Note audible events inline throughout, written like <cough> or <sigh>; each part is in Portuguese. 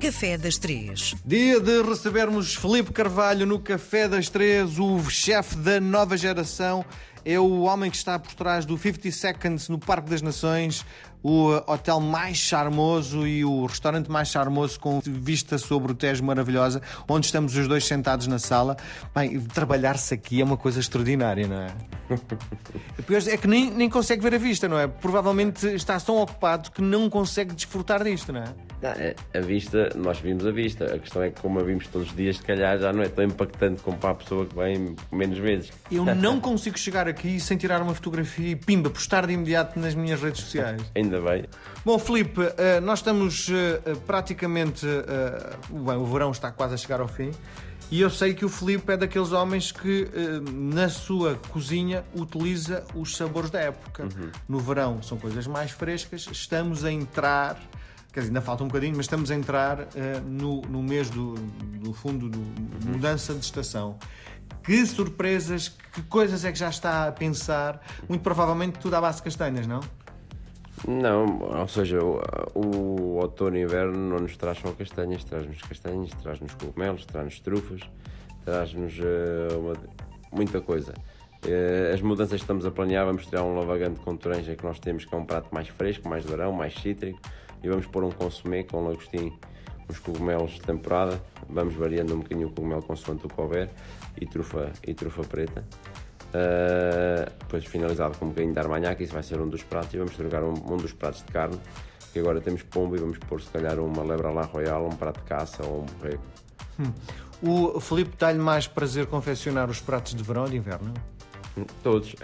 Café das Três. Dia de recebermos Felipe Carvalho no Café das Três, o chefe da nova geração. É o homem que está por trás do 50 Seconds no Parque das Nações, o hotel mais charmoso e o restaurante mais charmoso com vista sobre o Tejo maravilhosa, onde estamos os dois sentados na sala. Bem, trabalhar-se aqui é uma coisa extraordinária, não é? É que nem, nem consegue ver a vista, não é? Provavelmente está tão ocupado que não consegue desfrutar disto, não é? Não, é, a vista, nós vimos a vista. A questão é que, como a vimos todos os dias, se calhar já não é tão impactante como para a pessoa que vem menos vezes. Eu não consigo chegar aqui sem tirar uma fotografia e pimba, postar de imediato nas minhas redes sociais. <laughs> Ainda bem. Bom, Filipe, eh, nós estamos eh, praticamente. Eh, bem, o verão está quase a chegar ao fim. E eu sei que o Filipe é daqueles homens que na sua cozinha utiliza os sabores da época. Uhum. No verão são coisas mais frescas, estamos a entrar quer dizer, ainda falta um bocadinho, mas estamos a entrar uh, no, no mês do, do fundo de uhum. mudança de estação. Que surpresas, que coisas é que já está a pensar? Muito provavelmente tudo à base de castanhas, não? Não, ou seja, o, o outono e inverno não nos traz só castanhas, traz-nos castanhas, traz-nos cogumelos, traz-nos trufas, traz-nos uh, muita coisa. Uh, as mudanças que estamos a planear, vamos tirar um lavagante com toranja que nós temos, que é um prato mais fresco, mais verão, mais cítrico e vamos pôr um consumé com lagostim, uns cogumelos de temporada, vamos variando um bocadinho o cogumelo consoante o que houver e trufa, e trufa preta. Uh, depois finalizado com um bocadinho de armanhac, isso vai ser um dos pratos e vamos trocar um, um, dos pratos de carne, que agora temos pombo e vamos pôr se calhar uma lebra la royal, um prato de caça ou um borrego. Hum. O Filipe dá-lhe mais prazer confeccionar os pratos de verão ou de inverno? Todos.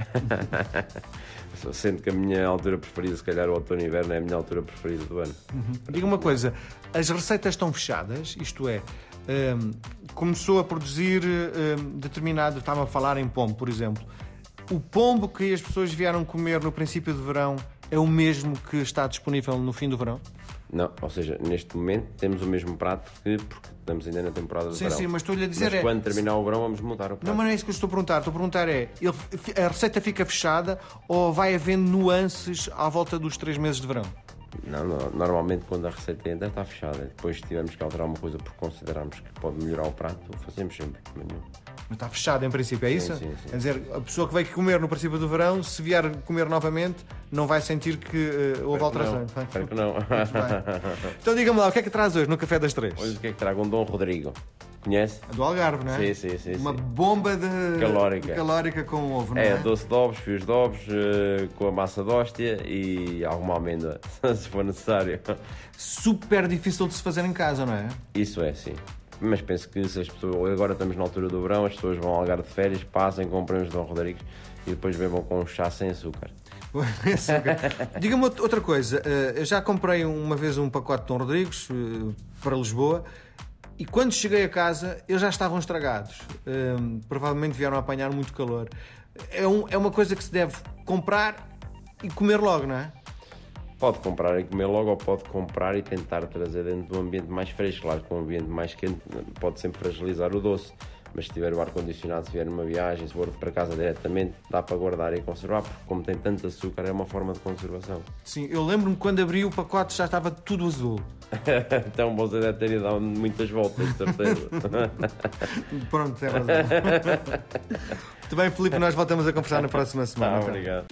<laughs> Sendo que a minha altura preferida, se calhar o outono e inverno, é a minha altura preferida do ano. Uhum. Diga uma coisa, as receitas estão fechadas, isto é, um, começou a produzir um, determinado, estava a falar em pombo, por exemplo. O pombo que as pessoas vieram comer no princípio do verão é o mesmo que está disponível no fim do verão? Não, ou seja, neste momento temos o mesmo prato que porque estamos ainda na temporada de sim, verão. Sim, mas estou-lhe a dizer mas é... quando terminar o verão vamos mudar o prato. Não, mas não é isso que eu estou a perguntar. Estou a perguntar é, a receita fica fechada ou vai havendo nuances à volta dos três meses de verão? Não, não, normalmente quando a receita ainda está fechada, depois tivermos que alterar uma coisa porque considerarmos que pode melhorar o prato, fazemos sempre. Mas está fechado em princípio, é sim, isso? Sim, sim. Quer dizer, a pessoa que veio comer no princípio do verão, se vier comer novamente, não vai sentir que uh, houve alterações. Não, espero que não. <laughs> então diga-me lá, o que é que traz hoje no Café das Três? Hoje o que é que trago? Um Dom Rodrigo. Conhece? Do Algarve, não é? Sim, sim, sim. Uma sim. bomba de calórica. calórica com ovo, não é? É, doce de ovos, fios de ovos, uh, com a massa de hóstia e alguma amêndoa, <laughs> se for necessário. Super difícil de se fazer em casa, não é? Isso é, sim. Mas penso que se as pessoas, agora estamos na altura do verão, as pessoas vão ao Algarve de férias, passem, comprem os Dom Rodrigues e depois bebam com um chá sem açúcar. <laughs> Diga-me outra coisa, eh, eu já comprei uma vez um pacote de Dom Rodrigues eh, para Lisboa e quando cheguei a casa eles já estavam estragados. Eh, provavelmente vieram a apanhar muito calor. É, é uma coisa que se deve comprar e comer logo, não é? Pode comprar e comer logo ou pode comprar e tentar trazer dentro de um ambiente mais fresco. Claro que um ambiente mais quente pode sempre fragilizar o doce, mas se tiver o ar-condicionado, se vier numa viagem, se for para casa diretamente, dá para guardar e conservar, porque como tem tanto açúcar, é uma forma de conservação. Sim, eu lembro-me quando abri o pacote já estava tudo azul. <laughs> então você deve ter ido muitas voltas, de certeza. <laughs> Pronto, é razão. <laughs> Muito bem, Filipe, nós voltamos a conversar na próxima semana. Ah, obrigado.